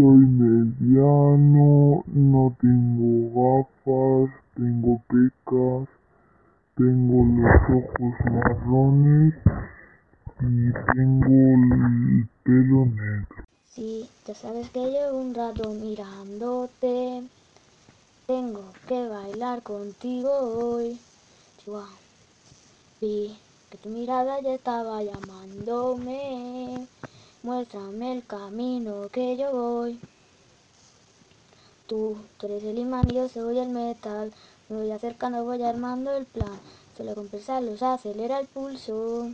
Soy mediano, no tengo gafas, tengo pecas, tengo los ojos marrones y tengo el pelo negro. Sí, ya sabes que llevo un rato mirándote. Tengo que bailar contigo hoy. Chihuahua. Vi que tu mirada ya estaba llamándome. Muéstrame el camino que yo voy. Tú, tú eres el imán y yo soy el metal. Me voy acercando, voy armando el plan. Solo con pensarlos acelera el pulso.